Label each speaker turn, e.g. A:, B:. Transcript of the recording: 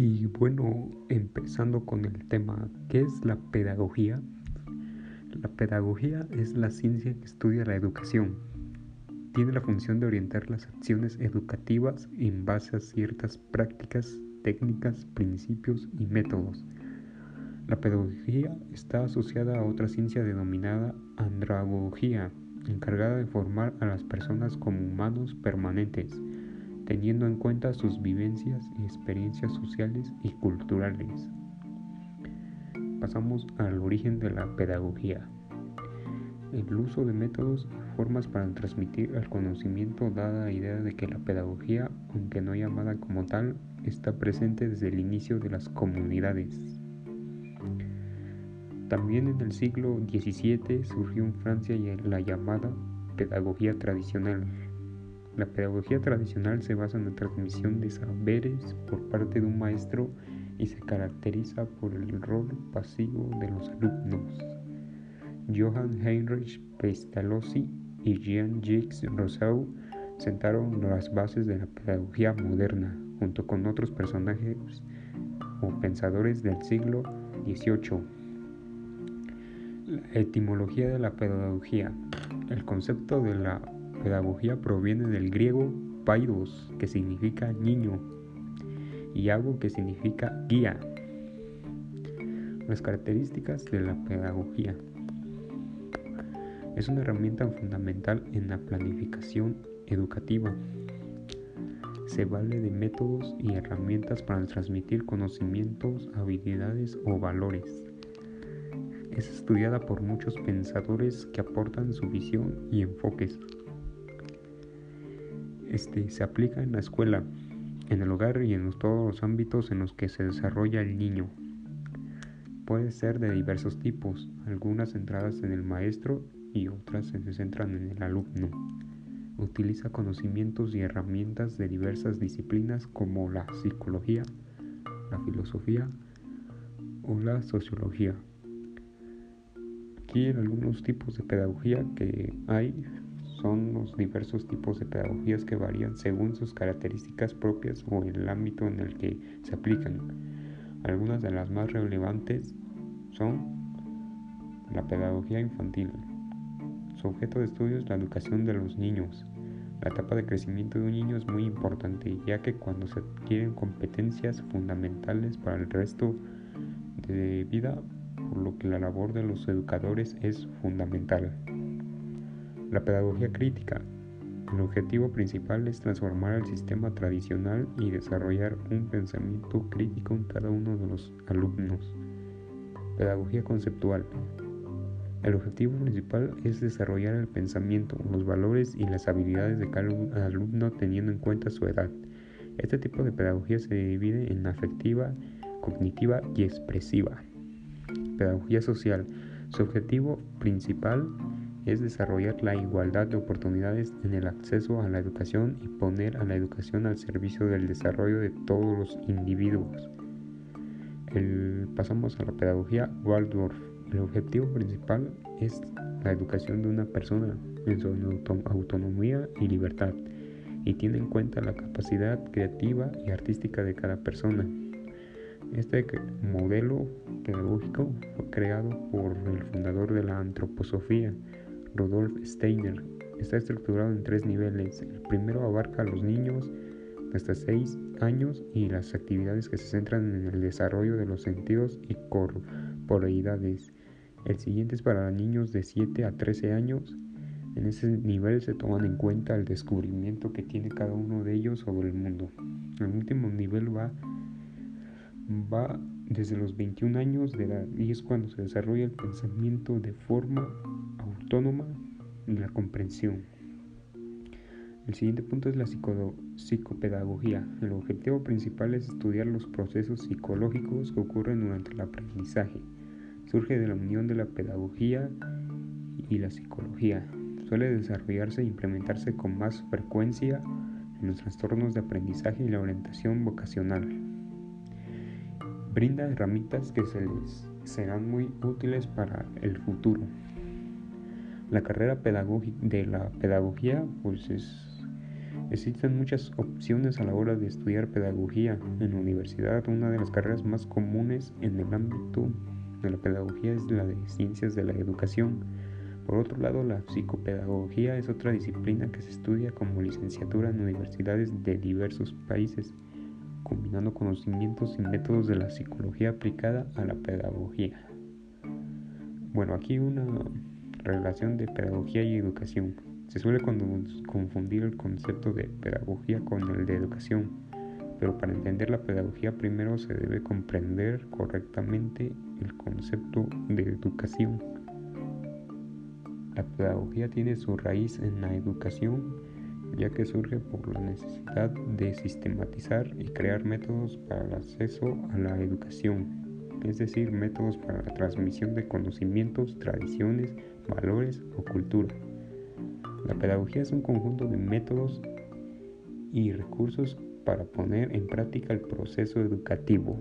A: Y bueno, empezando con el tema, ¿qué es la pedagogía? La pedagogía es la ciencia que estudia la educación. Tiene la función de orientar las acciones educativas en base a ciertas prácticas, técnicas, principios y métodos. La pedagogía está asociada a otra ciencia denominada andragogía, encargada de formar a las personas como humanos permanentes teniendo en cuenta sus vivencias y experiencias sociales y culturales. Pasamos al origen de la pedagogía. El uso de métodos y formas para transmitir el conocimiento da la idea de que la pedagogía, aunque no llamada como tal, está presente desde el inicio de las comunidades. También en el siglo XVII surgió en Francia la llamada pedagogía tradicional, la pedagogía tradicional se basa en la transmisión de saberes por parte de un maestro y se caracteriza por el rol pasivo de los alumnos. Johann Heinrich Pestalozzi y Jean-Jacques Rousseau sentaron las bases de la pedagogía moderna, junto con otros personajes o pensadores del siglo XVIII. La etimología de la pedagogía. El concepto de la Pedagogía proviene del griego paidos, que significa niño, y ago, que significa guía. Las características de la pedagogía. Es una herramienta fundamental en la planificación educativa. Se vale de métodos y herramientas para transmitir conocimientos, habilidades o valores. Es estudiada por muchos pensadores que aportan su visión y enfoques este, se aplica en la escuela, en el hogar y en todos los ámbitos en los que se desarrolla el niño. Puede ser de diversos tipos, algunas centradas en el maestro y otras se centran en el alumno. Utiliza conocimientos y herramientas de diversas disciplinas como la psicología, la filosofía o la sociología. Aquí algunos tipos de pedagogía que hay son los diversos tipos de pedagogías que varían según sus características propias o el ámbito en el que se aplican. Algunas de las más relevantes son la pedagogía infantil. Su objeto de estudio es la educación de los niños. La etapa de crecimiento de un niño es muy importante, ya que cuando se adquieren competencias fundamentales para el resto de vida, por lo que la labor de los educadores es fundamental. La pedagogía crítica. El objetivo principal es transformar el sistema tradicional y desarrollar un pensamiento crítico en cada uno de los alumnos. Pedagogía conceptual. El objetivo principal es desarrollar el pensamiento, los valores y las habilidades de cada alumno teniendo en cuenta su edad. Este tipo de pedagogía se divide en afectiva, cognitiva y expresiva. Pedagogía social. Su objetivo principal es desarrollar la igualdad de oportunidades en el acceso a la educación y poner a la educación al servicio del desarrollo de todos los individuos. pasamos a la pedagogía Waldorf. El objetivo principal es la educación de una persona en su autonomía y libertad y tiene en cuenta la capacidad creativa y artística de cada persona. Este modelo pedagógico fue creado por el fundador de la antroposofía, Rudolf Steiner. Está estructurado en tres niveles. El primero abarca a los niños hasta 6 años y las actividades que se centran en el desarrollo de los sentidos y corporeidades. El siguiente es para niños de 7 a 13 años. En ese nivel se toman en cuenta el descubrimiento que tiene cada uno de ellos sobre el mundo. El último nivel va, va desde los 21 años de edad y es cuando se desarrolla el pensamiento de forma autónoma y la comprensión. El siguiente punto es la psicopedagogía. El objetivo principal es estudiar los procesos psicológicos que ocurren durante el aprendizaje. Surge de la unión de la pedagogía y la psicología. Suele desarrollarse e implementarse con más frecuencia en los trastornos de aprendizaje y la orientación vocacional. Brinda herramientas que se les serán muy útiles para el futuro. La carrera de la pedagogía pues es Existen muchas opciones a la hora de estudiar pedagogía. En la universidad, una de las carreras más comunes en el ámbito de la pedagogía es la de ciencias de la educación. Por otro lado, la psicopedagogía es otra disciplina que se estudia como licenciatura en universidades de diversos países, combinando conocimientos y métodos de la psicología aplicada a la pedagogía. Bueno, aquí una relación de pedagogía y educación. Se suele confundir el concepto de pedagogía con el de educación, pero para entender la pedagogía primero se debe comprender correctamente el concepto de educación. La pedagogía tiene su raíz en la educación, ya que surge por la necesidad de sistematizar y crear métodos para el acceso a la educación, es decir, métodos para la transmisión de conocimientos, tradiciones, valores o cultura. La pedagogía es un conjunto de métodos y recursos para poner en práctica el proceso educativo.